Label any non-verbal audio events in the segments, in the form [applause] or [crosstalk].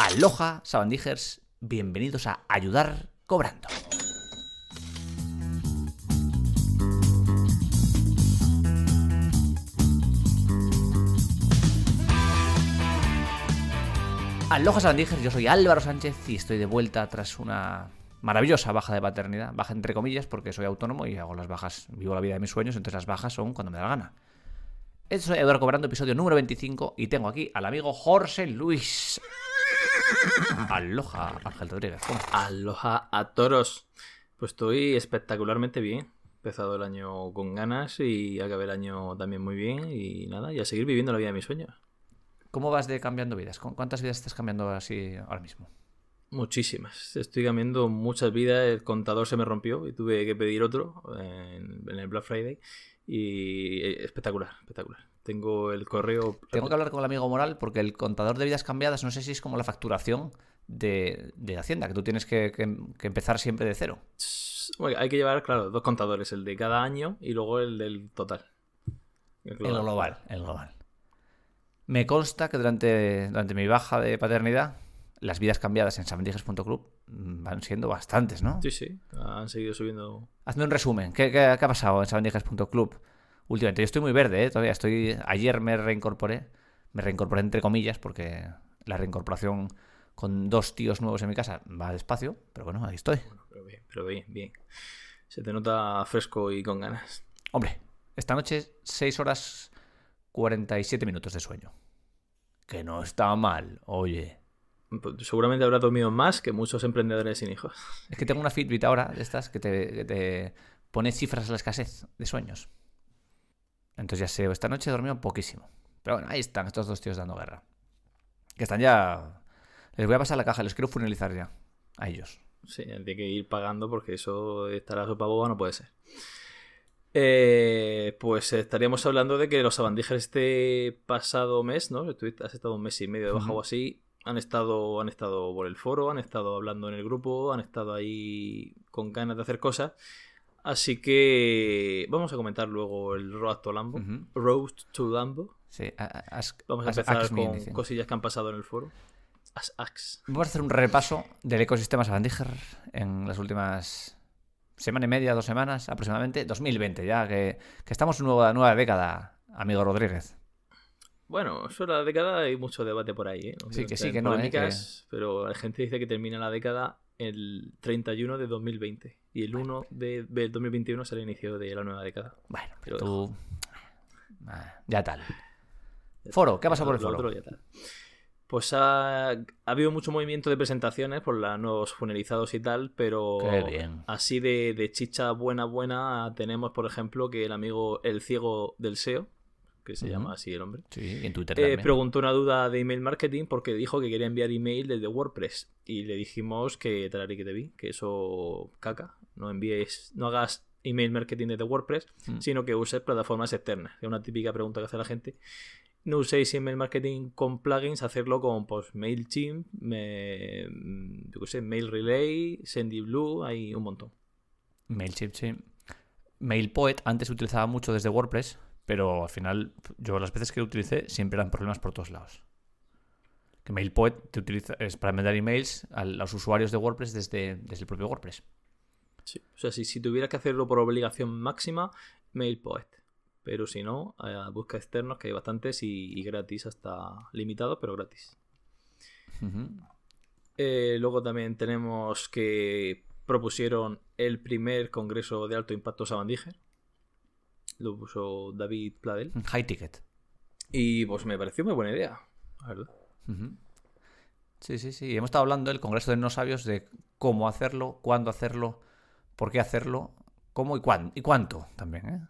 Aloha, sabandijers, bienvenidos a Ayudar Cobrando. Aloha, sabandijers, yo soy Álvaro Sánchez y estoy de vuelta tras una maravillosa baja de paternidad. Baja entre comillas porque soy autónomo y hago las bajas, vivo la vida de mis sueños, entonces las bajas son cuando me da la gana. Esto es Eduardo Cobrando, episodio número 25, y tengo aquí al amigo Jorge Luis. [laughs] Aloha, Ángel Rodríguez. Aloha a toros. Pues estoy espectacularmente bien. He empezado el año con ganas y acabé el año también muy bien. Y nada, y a seguir viviendo la vida de mis sueños. ¿Cómo vas de cambiando vidas? ¿Cu- ¿Cuántas vidas estás cambiando así ahora mismo? Muchísimas. Estoy cambiando muchas vidas. El contador se me rompió y tuve que pedir otro en, en el Black Friday. Y eh, espectacular, espectacular. Tengo el correo. Tengo que hablar con el amigo Moral porque el contador de vidas cambiadas no sé si es como la facturación de, de Hacienda, que tú tienes que, que- que empezar siempre de cero. Bueno, hay que llevar, claro, dos contadores, el de cada año y luego el del total. El El global, el global. Me consta que durante, durante mi baja de paternidad, las vidas cambiadas en sabandijas.club mm, van siendo bastantes, ¿no? Sí, sí, han seguido subiendo. Hazme un resumen. ¿Qué, qué- qué ha pasado en sabandijas.club últimamente? Yo estoy muy verde, ¿eh? Todavía estoy... Ayer me reincorporé. Me reincorporé entre comillas porque la reincorporación con dos tíos nuevos en mi casa va despacio. Pero bueno, ahí estoy. Pero bien, pero bien, bien. Se te nota fresco y con ganas. Hombre, esta noche 6 horas 47 minutos de sueño. Que no está mal, oye. Pues Seguramente habrá dormido más que muchos emprendedores sin hijos. Es que tengo una Fitbit ahora de estas que te, que te pone cifras a la escasez de sueños. Entonces ya sé, esta noche he dormido poquísimo. Pero bueno, ahí están estos dos tíos dando guerra. Que están ya... Les voy a pasar la caja, les quiero finalizar ya. A ellos. Sí, hay que ir pagando porque eso estar a sopa boba no puede ser. Eh, pues estaríamos hablando de que los sabandijas este pasado mes, ¿no? Has estado un mes y medio de baja Ujú. o así. Han estado, han estado por el foro, han estado hablando en el grupo, han estado ahí con ganas de hacer cosas. Así que vamos a comentar luego el Road to Lambo. Ujú. Road to Lambo. Sí, ask- Vamos a empezar ask con cosillas que han pasado en el foro. As ax. Vamos a hacer un repaso del ecosistema Sabandiger en las últimas semana y media, dos semanas aproximadamente. 2020, ya que, que estamos en nueva, nueva década, amigo Rodríguez. Bueno, eso la década hay mucho debate por ahí, ¿eh? Sí, que sí, que no, ¿eh? polémicas, Pero la gente dice que termina la década el 31 de 2020 y el 1 de, de 2021 será el inicio de la nueva década. Bueno, pero tú... Ah, Ya tal. Foro, ¿qué ha pasado por el foro? otro ya tal. Pues ha, ha habido mucho movimiento de presentaciones por los nuevos funerizados y tal, pero Qué bien. así de, de chicha buena, buena, tenemos, por ejemplo, que el amigo El Ciego del SEO, que se llama así el hombre, Sí, en Twitter Eh, preguntó una duda de email marketing porque dijo que quería enviar email desde WordPress y le dijimos que tal que te vi, que eso caca, no envíes, no hagas email marketing desde WordPress, Mm. sino que uses plataformas externas. Es una típica pregunta que hace la gente. No uséis email marketing con plugins, hacerlo con pues, MailChimp, me, yo qué sé, Mail Relay, SendyBlue, hay un montón. MailChimp, sí. MailPoet antes se utilizaba mucho desde WordPress, pero al final yo las veces que lo utilicé siempre eran problemas por todos lados. Que MailPoet te utiliza, es para mandar emails a los usuarios de WordPress desde, desde el propio WordPress. Sí. O sea, si, si tuvieras que hacerlo por obligación máxima, MailPoet. Pero si no, eh, busca externos que hay bastantes y, y gratis hasta limitado, pero gratis. Eh, luego también tenemos que propusieron el primer congreso de alto impacto Sabandíger. Lo puso David Pladel. High ticket. Y pues me pareció muy buena idea, la verdad. Ujú. Sí, sí, sí. Hemos estado hablando del Congreso de No Sabios de cómo hacerlo, cuándo hacerlo, por qué hacerlo, cómo y, cuán- y cuánto también. ¿eh?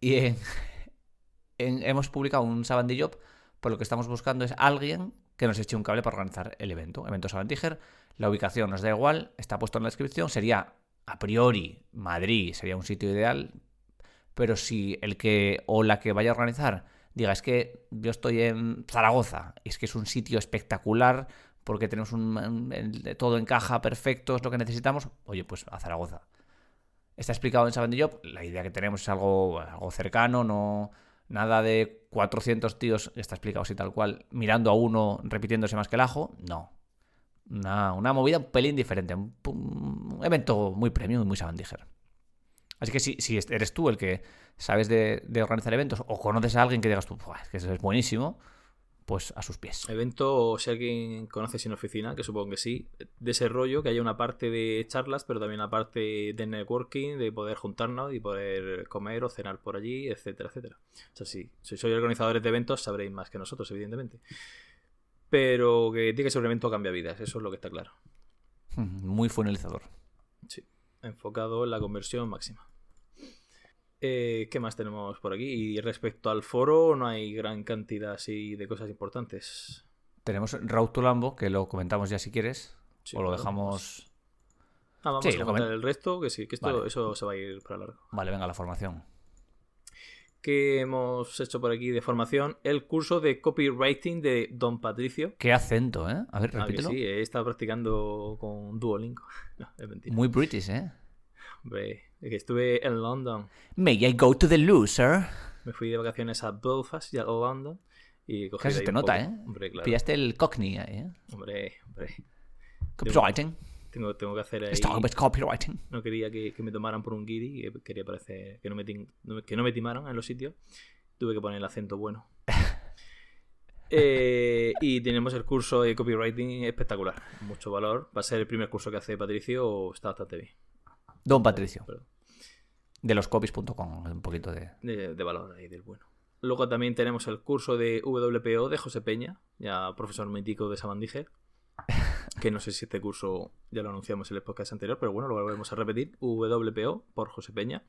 Y en- [laughs] en- hemos publicado un Sabandí Job, por lo que estamos buscando es alguien que nos eche un cable para organizar el evento. Evento Sabandiger. La ubicación nos da igual, está puesto en la descripción. Sería, a priori, Madrid sería un sitio ideal, pero si el que o la que vaya a organizar diga, es que yo estoy en Zaragoza, es que es un sitio espectacular porque tenemos un, un- todo encaja perfecto, es lo que necesitamos, oye, pues a Zaragoza. Está explicado en Sabandy Job, la idea que tenemos es algo, algo cercano, no, Nada de 400 tíos, está explicado así tal cual, mirando a uno repitiéndose más que el ajo. No. Una, una movida un pelín diferente. Un, evento muy premium y muy sabandíger. Así que si, si eres tú el que sabes de, de organizar eventos o conoces a alguien que digas tú, "Buah, es que es buenísimo, pues a sus pies. Evento, o si alguien conoce sin oficina, que supongo que sí, de ese rollo, que haya una parte de charlas, pero también una parte de networking, de poder juntarnos y poder comer o cenar por allí, etcétera, etcétera. O sea, sí, si sois organizadores de eventos sabréis más que nosotros, evidentemente. Pero que tiene que ser un evento cambia vidas, eso es lo que está claro. [laughs] Muy funelizador. Sí, enfocado en la conversión máxima. Eh, ¿Qué más tenemos por aquí? Y respecto al foro, no hay gran cantidad así de cosas importantes. Tenemos Route to Lambo, que lo comentamos ya si quieres. Sí, o lo dejamos. Ah, vamos Sí, a comentar comen- el resto, que sí, que esto, Vale. eso se va a ir para largo. Vale, venga, la formación. ¿Qué hemos hecho por aquí de formación? El curso de copywriting de Don Patricio. Qué acento, ¿eh? A ver, Ah, que repítelo. sí, he estado practicando con Duolingo. [laughs] No, es mentira. Muy british, ¿eh? Hombre, estuve en London. May I go to the loser? Me fui de vacaciones a Belfast y a London. Y cogí Casi te nota, poco. ¿eh? Hombre, claro. Pillaste el cockney ahí, ¿eh? Hombre, hombre. Copywriting. Tengo, tengo que hacer ahí. With copywriting. No quería que, que me tomaran por un guiri. que Quería parecer no, me que no me timaran en los sitios. Tuve que poner el acento bueno. [laughs] Eh, y tenemos el curso de copywriting espectacular. Mucho valor. Va a ser el primer curso que hace Patricio. Está bastante bien. Don Patricio. Perdón. De loscopies.com. Un poquito de. de, de valor ahí del bueno. Luego también tenemos el curso de WPO de José Peña, ya profesor mítico de Sabandíger. [laughs] Que no sé si este curso ya lo anunciamos en el podcast anterior, pero bueno, lo volvemos a repetir. WPO por José Peña.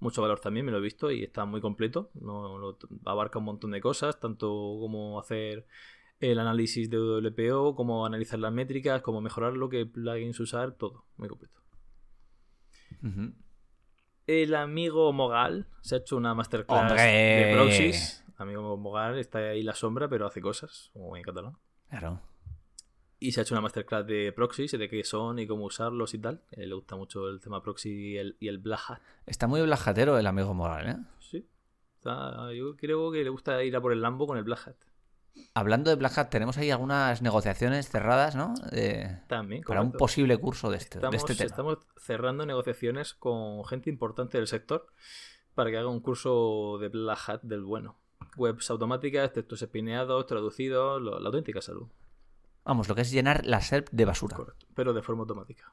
Mucho valor también, me lo he visto y está muy completo. No, lo- abarca un montón de cosas, tanto como hacer el análisis de WPO, como analizar las métricas, cómo mejorarlo, qué plugins usar, todo. Muy completo. El amigo Mogal se ha hecho una masterclass ¡Hombre! de Proxys. Amigo Mogal está ahí en la sombra, pero hace cosas, como en catalán. Claro. Y se ha hecho una masterclass de Proxys, de qué son y cómo usarlos y tal. Eh, le gusta mucho el tema Proxy y el, y el Black Hat. Está muy blajatero el amigo Moral, ¿eh? Sí. Está- yo creo que le gusta ir a por el Lambo con el Black Hat. Hablando de Black Hat, tenemos ahí algunas negociaciones cerradas, ¿no? De- También. para un posible curso de este, de Estamos, este tema. estamos cerrando negociaciones con gente importante del sector para que haga un curso de Black Hat del bueno. Webs automáticas, textos espineados, traducidos, lo- la auténtica salud. Vamos, lo que es llenar la SERP de basura. Correcto. Pero de forma automática.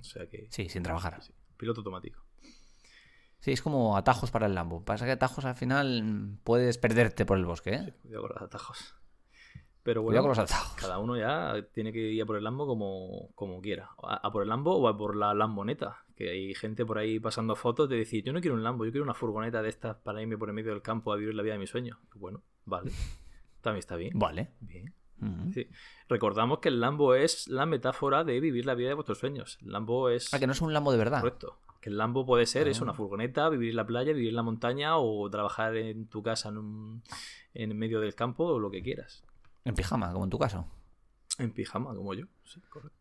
O sea que. Sí, sin trabajar. sí, piloto automático. Sí, es como atajos para el Lambo. Pasa que atajos al final puedes perderte por el bosque, ¿eh? Cuidado con los atajos. Pero bueno, Cuidado con los atajos. cada uno ya tiene que ir a por el Lambo como, como quiera. A, a por el Lambo o a por la Lamboneta. Que hay gente por ahí pasando fotos de decir, yo no quiero un Lambo, yo quiero una furgoneta de estas para irme por el medio del campo a vivir la vida de mis sueños. Bueno, vale. [laughs] También está bien. Vale. Bien. Sí. Recordamos que el Lambo es la metáfora de vivir la vida de vuestros sueños. El Lambo es... Ah, que no es un Lambo de verdad. Correcto. Que el Lambo puede ser Ah. una furgoneta, vivir en la playa, vivir en la montaña o trabajar en tu casa en, un, en medio del campo o lo que quieras. En pijama, como en tu caso. En pijama, como yo. Sí, correcto.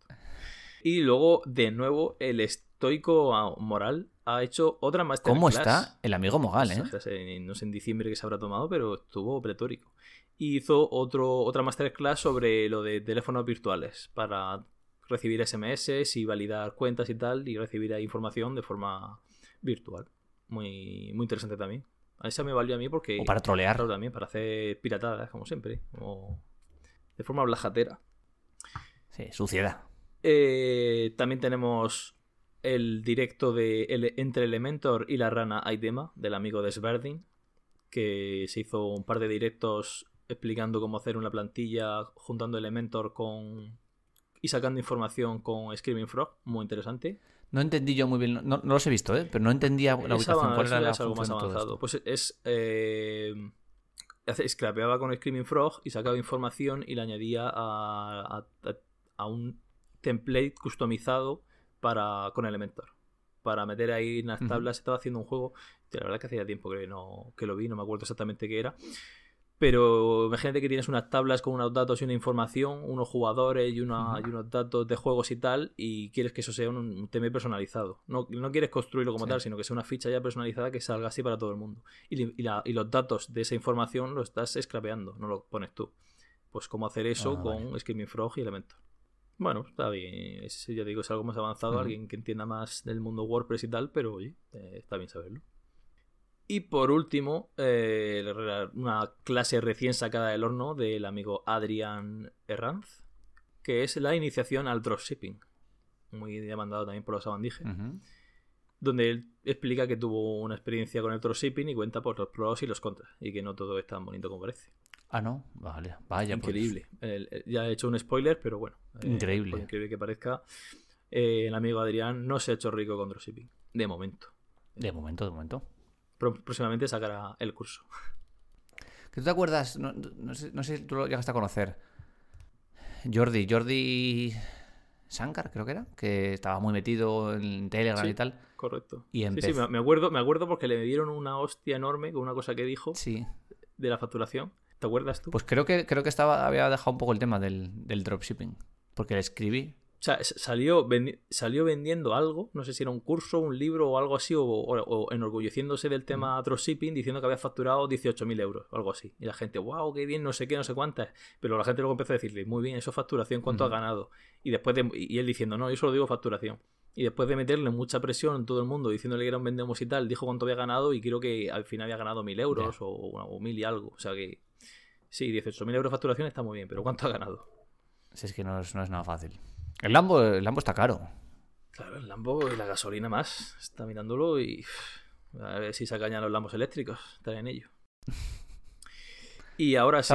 Y luego, de nuevo, el estoico moral ha hecho otra masterclass. ¿Cómo está el amigo Mogal, eh? O sea, se- no sé en diciembre que se habrá tomado, pero estuvo pretórico. Y hizo otro, otra masterclass sobre lo de teléfonos virtuales para recibir SMS y validar cuentas y tal y recibir información de forma virtual. Muy, muy interesante también. A esa me valió a mí porque... O para trolear. Claro, también, para hacer piratadas, como siempre. como de forma blajatera. Sí, suciedad. Eh, también tenemos el directo de ele- entre Elementor y la rana Aidema, del amigo de Sverdin, que se hizo un par de directos explicando cómo hacer una plantilla juntando Elementor con y sacando información con Screaming Frog, muy interesante. No entendí yo muy bien. No, no los he visto, ¿eh? Pero no entendía la Es ubicación. ¿Cuál era la es algo más avanzado. Pues es. Eh, scrapeaba con Screaming Frog y sacaba información y le añadía a, a- un template customizado para, con Elementor. Para meter ahí en las tablas. Estaba haciendo un juego. La verdad que hacía tiempo que, no, que lo vi, no me acuerdo exactamente qué era. Pero imagínate que tienes unas tablas con unos datos y una información, unos jugadores y, una, y unos datos de juegos y tal, y quieres que eso sea un, un tema personalizado. No, no quieres construirlo como Sí. tal, sino que sea una ficha ya personalizada que salga así para todo el mundo. Y, la- y los datos de esa información los estás scrapeando, no lo pones tú. Pues cómo hacer eso Ah, con Screaming Frog y Elementor. Bueno, está bien. Es, ya digo, es algo más avanzado, alguien que entienda más del mundo WordPress y tal, pero oye, eh, está bien saberlo. Y por último, eh, una clase recién sacada del horno del amigo Adrián Herranz, que es la iniciación al dropshipping. Muy demandado también por los Abandije, Ujú. donde él explica que tuvo una experiencia con el dropshipping y cuenta por los pros y los contras, y que no todo es tan bonito como parece. Ah, no, vale, vaya. pues. increíble. Ya he hecho un spoiler, pero bueno. eh, Increíble. por increíble que parezca, eh, el amigo Adrián no se ha hecho rico con dropshipping. De momento. De momento, de momento. Próximamente sacará el curso. ¿Que tú te acuerdas? No, no sé, no sé si tú lo llegaste a conocer. Jordi, Jordi Shankar, creo que era, que estaba muy metido en Telegram Sí. y tal. Correcto. Y Sí, sí, me acuerdo, me acuerdo porque le dieron una hostia enorme con una cosa que dijo Sí. de la facturación. ¿Te acuerdas tú? Pues creo que creo que estaba había dejado un poco el tema del, del dropshipping. Porque le escribí. O sea, salió, salió vendiendo algo, no sé si era un curso, un libro o algo así, o, o- o enorgulleciéndose del tema dropshipping, diciendo que había facturado 18.000 euros, o algo así. Y la gente, wow, qué bien, no sé qué, no sé cuántas. Pero la gente luego empezó a decirle, muy bien, eso es facturación, ¿cuánto ha ganado? Y después de, y él diciendo, no, yo solo digo facturación. Y después de meterle mucha presión en todo el mundo, diciéndole que era un vendemos y tal, dijo cuánto había ganado y creo que al final había ganado 1.000 euros o, o 1.000 y algo. O sea que, sí, 18.000 euros de facturación está muy bien, pero ¿cuánto ha ganado? Si es que no es, no es nada fácil. El Lambo, el Lambo está caro. Claro, el Lambo y la gasolina más. Está mirándolo y. A ver si se acañan los Lambos eléctricos. Están en ello. Y ahora sí.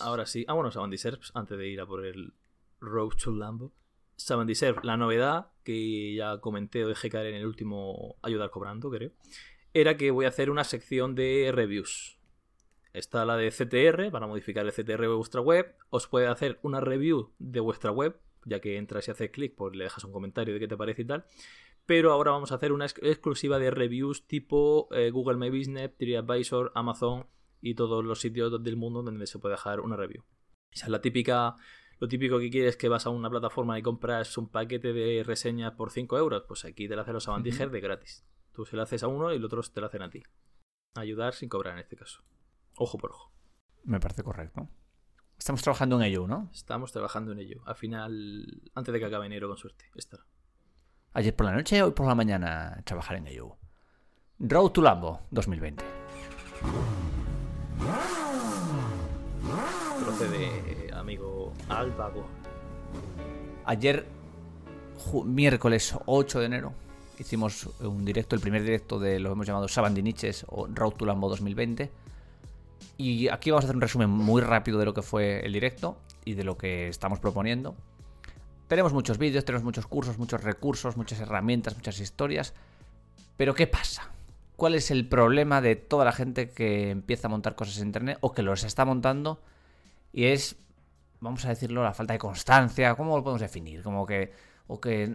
Ahora sí. Ah, bueno, Savanti Serps, antes de ir a por el Road to Lambo. Savanti Serps, la novedad que ya comenté o dejé caer en el último Ayudar Cobrando, creo, era que voy a hacer una sección de reviews. Está la de CTR, para modificar el CTR de vuestra web. Os puede hacer una review de vuestra web, ya que entras y haces clic, pues le dejas un comentario de qué te parece y tal. Pero ahora vamos a hacer una ex- exclusiva de reviews tipo eh, Google My Business, TripAdvisor, Amazon y todos los sitios del mundo donde se puede dejar una review. Esa es la típica, lo típico que quieres que vas a una plataforma y compras un paquete de reseñas por 5 euros, pues aquí te lo hacen los Avantiger de gratis. Tú se lo haces a uno y los otros te lo hacen a ti. Ayudar sin cobrar en este caso. Ojo por ojo. Me parece correcto. Estamos trabajando en ello, ¿no? Estamos trabajando en ello. Al final, antes de que acabe enero, con suerte. Estará. Ayer por la noche, hoy por la mañana, trabajar en ello. Road to Lambo 2020. Procede, amigo Alvago. Ayer, miércoles 8 de enero, hicimos un directo, el primer directo de lo que hemos llamado Sabandiniches o Road to Lambo 2020. Y aquí vamos a hacer un resumen muy rápido de lo que fue el directo y de lo que estamos proponiendo. Tenemos muchos vídeos, tenemos muchos cursos, muchos recursos, muchas herramientas, muchas historias. Pero ¿qué pasa? ¿Cuál es el problema de toda la gente que empieza a montar cosas en Internet o que los está montando? Y es, vamos a decirlo, la falta de constancia. ¿Cómo lo podemos definir? Como que... O que...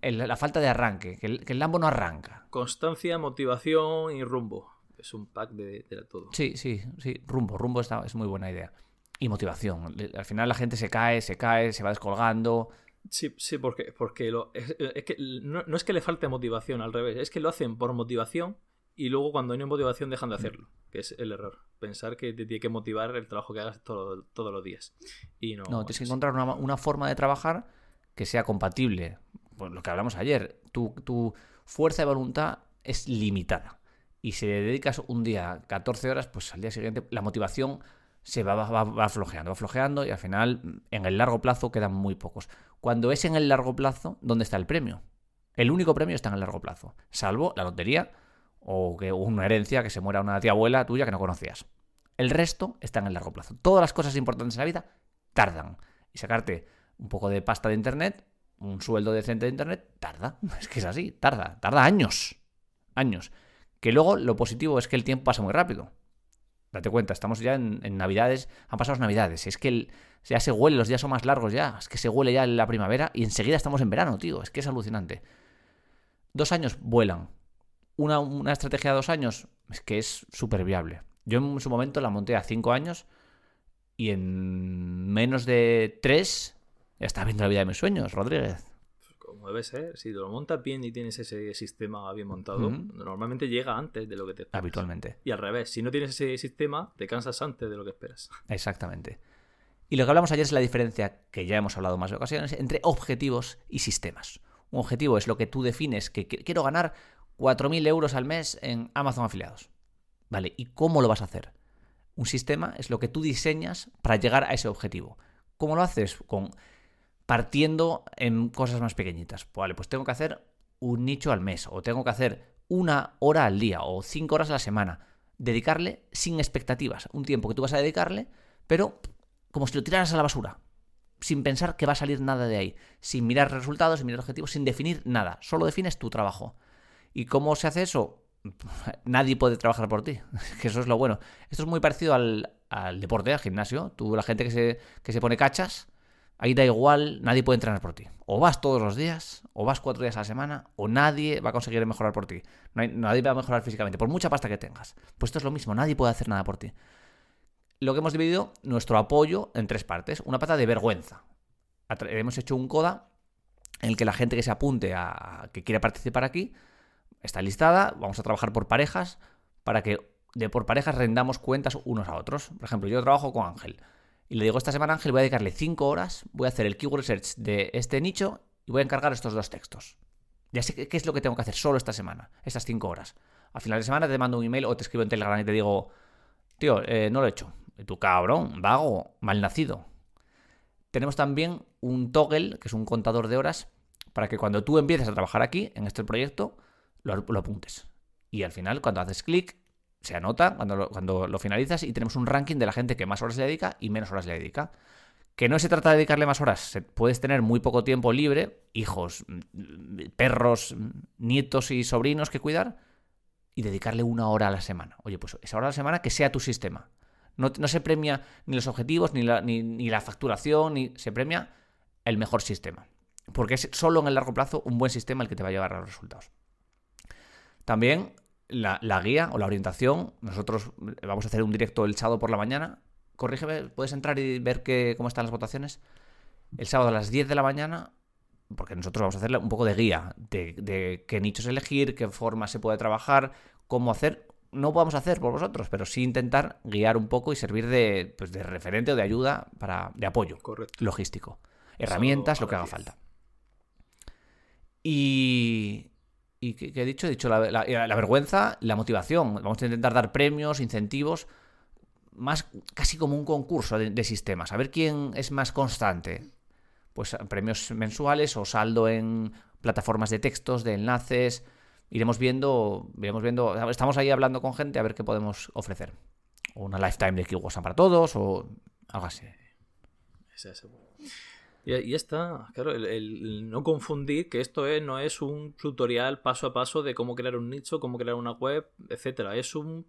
la falta de arranque, que el, que el Lambo no arranca. Constancia, motivación y rumbo. Es un pack de, de todo. Sí, sí, sí. Rumbo, rumbo está, es muy buena idea. Y motivación. Al final la gente se cae, se cae, se va descolgando. Sí, sí, porque, porque lo, es, es que no, no es que le falte motivación, al revés. Es que lo hacen por motivación y luego cuando no hay motivación dejan de hacerlo. Que es el error. Pensar que te tiene que motivar el trabajo que hagas todo- todos los días. Y no. No, es tienes que encontrar una, una forma de trabajar que sea compatible. Pues lo que hablamos ayer, tu, tu fuerza de voluntad es limitada. Y si le dedicas un día 14 horas, pues al día siguiente la motivación se va, va, va flojeando, va flojeando y al final en el largo plazo quedan muy pocos. Cuando es en el largo plazo, ¿dónde está el premio? El único premio está en el largo plazo, salvo la lotería o que una herencia que se muera una tía abuela tuya que no conocías. El resto está en el largo plazo. Todas las cosas importantes en la vida tardan. Y sacarte un poco de pasta de internet, un sueldo decente de internet, tarda. [laughs] Es que es así, tarda, tarda años. Años. Que luego lo positivo es que el tiempo pasa muy rápido. Date cuenta, estamos ya en, Navidades, han pasado las Navidades. Es que ya se huele, los días son más largos ya. Es que se huele ya la primavera y enseguida estamos en verano, tío. Es que es alucinante. Dos años vuelan. Una, una estrategia de dos años es que es súper viable. Yo en su momento la monté a 5 años y en menos de 3 ya estaba viendo la vida de mis sueños, Rodríguez. Como debe ser, si lo montas bien y tienes ese sistema bien montado, normalmente llega antes de lo que te esperas. Habitualmente. Y al revés, si no tienes ese sistema, te cansas antes de lo que esperas. [laughs] Exactamente. Y lo que hablamos ayer es la diferencia, que ya hemos hablado más de ocasiones, entre objetivos y sistemas. Un objetivo es lo que tú defines que qui- quiero ganar 4.000 euros al mes en Amazon afiliados. Vale, ¿y cómo lo vas a hacer? Un sistema es lo que tú diseñas para llegar a ese objetivo. ¿Cómo lo haces? Con partiendo en cosas más pequeñitas. Vale, pues tengo que hacer un nicho al mes, o tengo que hacer una hora al día, o cinco horas a la semana. Dedicarle sin expectativas, un tiempo que tú vas a dedicarle, pero como si lo tiraras a la basura, sin pensar que va a salir nada de ahí, sin mirar resultados, sin mirar objetivos, sin definir nada, solo defines tu trabajo. ¿Y cómo se hace eso? [laughs] Nadie puede trabajar por ti, [laughs] que eso es lo bueno. Esto es muy parecido al, al deporte, al gimnasio. Tú, la gente que se, que se pone cachas, ahí da igual, nadie puede entrenar por ti. O vas todos los días, o vas cuatro días a la semana, o nadie va a conseguir mejorar por ti. Nadie va a mejorar físicamente, por mucha pasta que tengas. Pues esto es lo mismo, nadie puede hacer nada por ti. Lo que hemos dividido nuestro apoyo en tres partes. Una pata de vergüenza. Hemos hecho un coda en el que la gente que se apunte a que quiera participar aquí está listada. Vamos a trabajar por parejas para que de por parejas rendamos cuentas unos a otros. Por ejemplo, yo trabajo con Ángel y le digo esta semana a Ángel voy a dedicarle 5 horas, voy a hacer el keyword search de este nicho y voy a encargar estos dos textos. Ya sé qué es lo que tengo que hacer solo esta semana, estas 5 horas. Al final de semana te mando un email o te escribo en Telegram y te digo, tío, eh, no lo he hecho. Tú, cabrón, vago, malnacido. Tenemos también un toggle, que es un contador de horas, para que cuando tú empieces a trabajar aquí, en este proyecto, lo, lo apuntes. Y al final, cuando haces clic, se anota cuando lo, cuando lo finalizas y tenemos un ranking de la gente que más horas le dedica y menos horas le dedica. Que no se trata de dedicarle más horas, puedes tener muy poco tiempo libre, hijos, mm, perros, mm, nietos y sobrinos que cuidar, y dedicarle una hora a la semana. Oye, pues esa hora a la semana que sea tu sistema. No, no se premia ni los objetivos, ni la, ni, ni la facturación, ni se premia el mejor sistema. Porque es solo en el largo plazo un buen sistema el que te va a llevar a los resultados. También la, la guía o la orientación. Nosotros vamos a hacer un directo el sábado por la mañana. Corrígeme, puedes entrar y ver que, cómo están las votaciones. El sábado a las 10 de la mañana, porque nosotros vamos a hacer un poco de guía de, de qué nichos elegir, qué forma se puede trabajar, cómo hacer. No podemos hacer por vosotros, pero sí intentar guiar un poco y servir de, pues, de referente o de ayuda para, de apoyo Correcto. logístico. Herramientas, lo que haga las 10. falta. Y. ¿Y qué, he dicho? He dicho la, la- la vergüenza, la motivación. Vamos a intentar dar premios, incentivos, más casi como un concurso de, sistemas. A ver quién es más constante. Pues premios mensuales o saldo en plataformas de textos, de enlaces. Iremos viendo, iremos viendo. Estamos ahí hablando con gente a ver qué podemos ofrecer. O una lifetime de Kiwasa para todos o algo así. Ese es. Y, está, claro, el, el no confundir que esto es, no es un tutorial paso a paso de cómo crear un nicho, cómo crear una web, etcétera. Es un,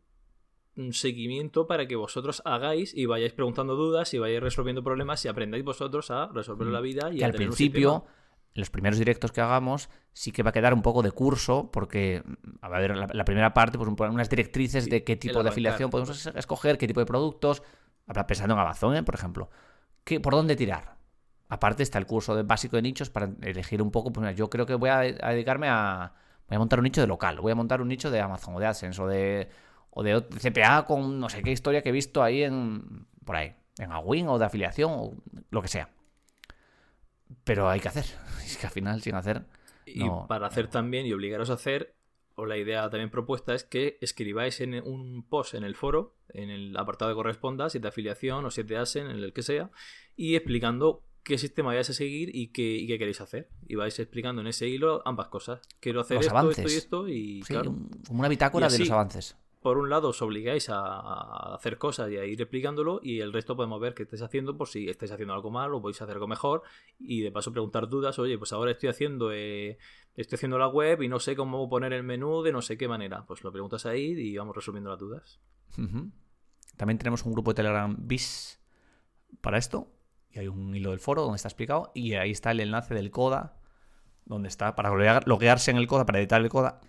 un seguimiento para que vosotros hagáis y vayáis preguntando dudas y vayáis resolviendo problemas y aprendáis vosotros a resolver la vida y que a al tener principio, los primeros directos que hagamos, sí que va a quedar un poco de curso, porque a ver, la, la primera parte, pues un- unas directrices de qué tipo de afiliación podemos es- escoger, qué tipo de productos. Habrá pensando en Amazon, ¿eh? por ejemplo. ¿Qué, ¿Por dónde tirar? Aparte está el curso de básico de nichos para elegir un poco. Pues mira, yo creo que voy a, a dedicarme a. Voy a montar un nicho de local, voy a montar un nicho de Amazon o de AdSense o de, o de CPA con no sé qué historia que he visto ahí en. por ahí. En Awin o de afiliación o lo que sea. Pero hay que hacer. [laughs] Es que al final, sin hacer. Y no- para hacer también y obligaros a hacer, o la idea también propuesta es que escribáis en un post en el foro, en el apartado que corresponda, si es de afiliación o si es de ASEN, en el que sea, y explicando qué sistema vais a seguir y qué, y qué queréis hacer. Y vais explicando en ese hilo ambas cosas. Quiero hacer Los esto, avances. esto y esto, y Sí, claro, un- como una bitácora de los avances. por un lado os obligáis a, a hacer cosas y a ir explicándolo y el resto podemos ver qué estáis haciendo por si estáis haciendo algo mal o podéis hacer algo mejor y de paso preguntar dudas, oye, pues ahora estoy haciendo eh, estoy haciendo la web y no sé cómo poner el menú de no sé qué manera. Pues lo preguntas ahí y vamos resolviendo las dudas. También tenemos un grupo de Telegram bis para esto. Y hay un hilo del foro donde está explicado. Y ahí está el enlace del CODA. Donde está para loguear- loguearse en el CODA, para editar el CODA.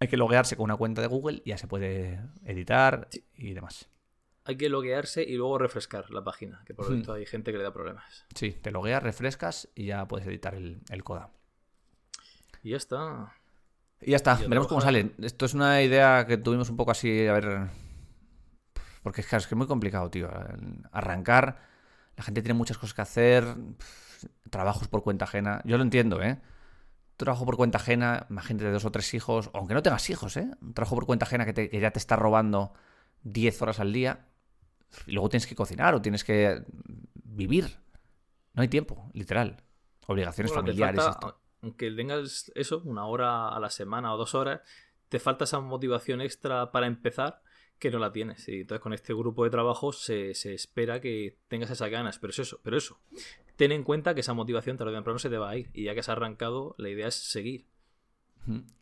hay que loguearse con una cuenta de Google y ya se puede editar y demás. Hay que loguearse y luego refrescar la página, que por lo tanto hay gente que le da problemas. Sí, te logueas, refrescas y ya puedes editar el, el CODA. Y ya está. Y ya está, Y veremos cómo sale. Esto es una idea que tuvimos un poco así, a ver. Porque es que es que es muy complicado, tío. Arrancar, la gente tiene muchas cosas que hacer, trabajos por cuenta ajena. Yo lo entiendo, ¿eh? Trabajo por cuenta ajena, imagínate de dos o tres hijos, aunque no tengas hijos, ¿eh? Un trabajo por cuenta ajena que, te- que ya te está robando 10 horas al día. Y luego tienes que cocinar o tienes que vivir. No hay tiempo, literal. Obligaciones Bueno, familiares. falta- esto. aunque tengas eso, una hora a la semana o dos horas, te falta esa motivación extra para empezar que no la tienes. Y entonces con este grupo de trabajo se, se espera que tengas esas ganas. Pero es eso, pero eso. Ten en cuenta que esa motivación tarde o temprano se te va a ir. Y ya que has arrancado, la idea es seguir.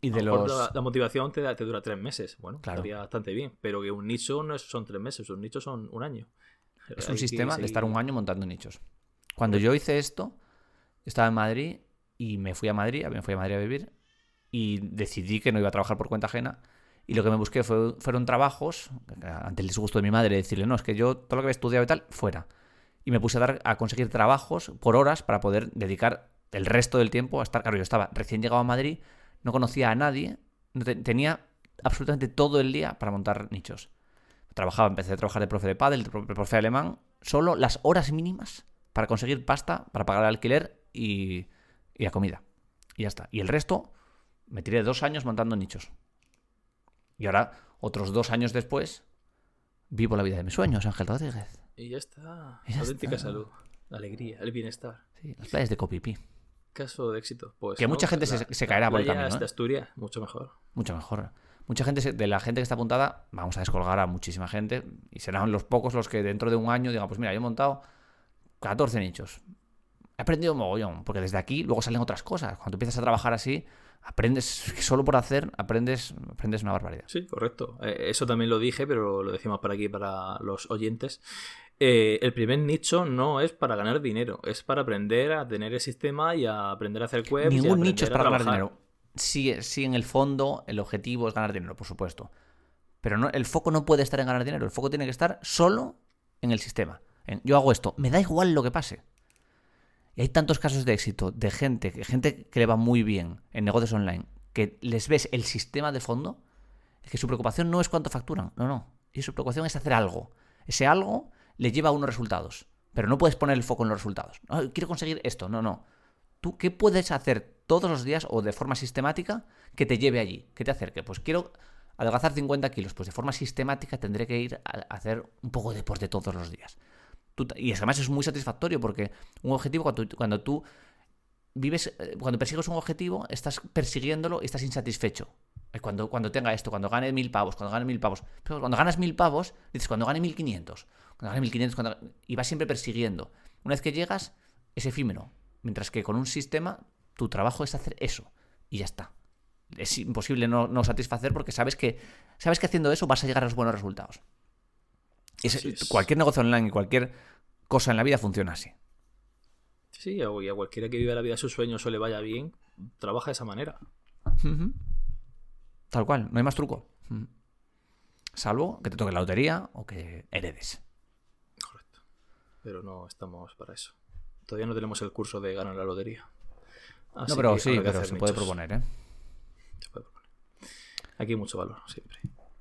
Y de los. la, la motivación te, da- te dura tres meses. Bueno, Claro. estaría bastante bien. Pero que un nicho no es- son tres meses, un nicho son un año. Es un sistema de estar un año montando nichos. Cuando yo hice esto, estaba en Madrid y me fui a Madrid, me fui a Madrid a vivir y decidí que no iba a trabajar por cuenta ajena. Y lo que me busqué fue- fueron trabajos, ante el disgusto de mi madre, decirle, no, es que yo todo lo que había estudiado y tal, fuera. Y me puse a, dar, a conseguir trabajos por horas para poder dedicar el resto del tiempo a estar. Claro, yo estaba recién llegado a Madrid, no conocía a nadie, tenía absolutamente todo el día para montar nichos. Trabajaba, empecé a trabajar de profe de pádel, de profe de alemán, solo las horas mínimas para conseguir pasta, para pagar el alquiler y, y la comida. Y ya está. Y el resto me tiré dos años montando nichos. Y ahora, otros dos años después, vivo la vida de mis sueños, Ángel Rodríguez. Y ya está. Y ya Auténtica está. salud. La alegría, el bienestar. Sí, las playas de Copipí. Caso de éxito. Pues, Que mucha gente se- se caerá por el camino, ¿eh? de Asturias, mucho mejor. Mucho mejor. Mucha gente, de la gente que está apuntada, vamos a descolgar a muchísima gente y serán los pocos los que dentro de un año digan, pues mira, yo he montado 14 nichos. He aprendido mogollón, porque desde aquí luego salen otras cosas. Cuando empiezas a trabajar así, aprendes, solo por hacer, aprendes, aprendes una barbaridad. Sí, correcto. Eh, eso también lo dije, pero lo decimos para aquí, para los oyentes. Eh, el primer nicho no es para ganar dinero, es para aprender a tener el sistema y a aprender a hacer a Ningún nicho es para ganar dinero. Sí, sí, en el fondo el objetivo es ganar dinero, por supuesto. Pero no, el foco no puede estar en ganar dinero, el foco tiene que estar solo en el sistema. En, yo hago esto, me da igual lo que pase. Y hay tantos casos de éxito de gente, gente que le va muy bien en negocios online, que les ves el sistema de fondo, que su preocupación no es cuánto facturan, no, no. Y su preocupación es hacer algo. Ese algo le lleva a unos resultados. Pero no puedes poner el foco en los resultados. No, quiero conseguir esto, no, no. ¿Tú qué puedes hacer todos los días o de forma sistemática que te lleve allí? Que te acerque. Pues quiero adelgazar 50 kilos. Pues de forma sistemática tendré que ir a hacer un poco de deporte todos los días. Y además es muy satisfactorio porque un objetivo, cuando, cuando tú vives, eh, cuando persigues un objetivo, estás persiguiéndolo y estás insatisfecho. Cuando, cuando tenga esto, cuando gane mil pavos, cuando gane mil pavos. Cuando ganas mil pavos, dices, cuando gane mil quinientos. Cuando gane mil quinientos, y vas siempre persiguiendo. Una vez que llegas, es efímero. Mientras que con un sistema, tu trabajo es hacer eso. Y ya está. Es imposible no, no satisfacer porque sabes que, sabes que haciendo eso vas a llegar a los buenos resultados. Es- Así es. Cualquier negocio online y cualquier cosa en la vida funciona así. Sí, y a cualquiera que viva la vida de sus sueños o le vaya bien, trabaja de esa manera. Tal cual, no hay más truco. Salvo que te toque la lotería o que heredes. Correcto. Pero no estamos para eso. Todavía no tenemos el curso de ganar la lotería. Así no, pero sí, pero se puede proponer, ¿eh? Se puede proponer. Aquí hay mucho valor, siempre.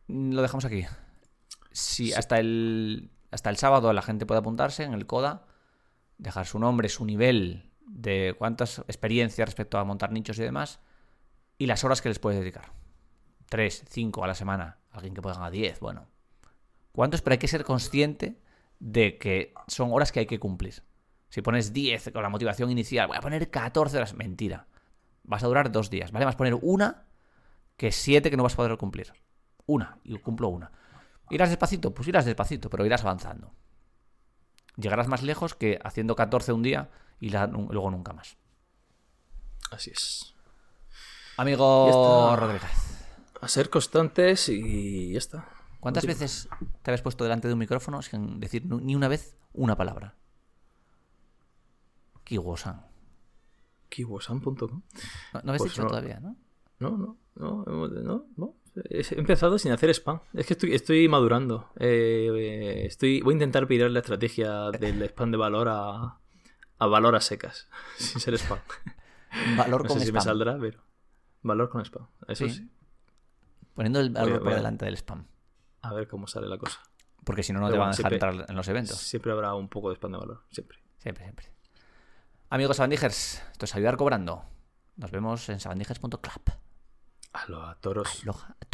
Lo dejamos aquí. Si Sí. hasta el hasta el sábado la gente puede apuntarse en el CODA, dejar su nombre, su nivel de cuántas experiencias respecto a montar nichos y demás, y las horas que les puedes dedicar. Tres, cinco a la semana, alguien que ponga 10, bueno. ¿Cuántos? Pero hay que ser consciente de que son horas que hay que cumplir. Si pones 10 con la motivación inicial, voy a poner 14 horas, mentira. Vas a durar dos días, ¿vale? Vas a poner una que siete que no vas a poder cumplir. Una, y cumplo una. ¿Irás despacito? Pues irás despacito, pero irás avanzando. Llegarás más lejos que haciendo 14 un día y la- luego nunca más. Así es. Amigo. Rodríguez, A ser constantes y ya está. ¿cuántas veces te habías puesto delante de un micrófono sin decir ni una vez una palabra? Kiwosan. Kiwosan.com. No, no habéis Pues dicho no. todavía, ¿no? No, no. No, no, no. He empezado sin hacer spam. Es que estoy, estoy madurando. Eh, estoy, voy a intentar pillar la estrategia del spam de valor a, a valor a secas, [laughs] sin ser spam. [laughs] Valor No con sé si me spam. saldrá, pero. Valor con spam. Eso Sí. sí. Poniendo el valor por delante del spam. A ver cómo sale la cosa. Porque si no, no Pero te van a dejar siempre- entrar en los eventos. Siempre habrá un poco de spam de valor. Siempre. Siempre, siempre. Amigos Sabandijers, esto es ayudar cobrando. Nos vemos en sabandijers.club. A los toros. Aloha a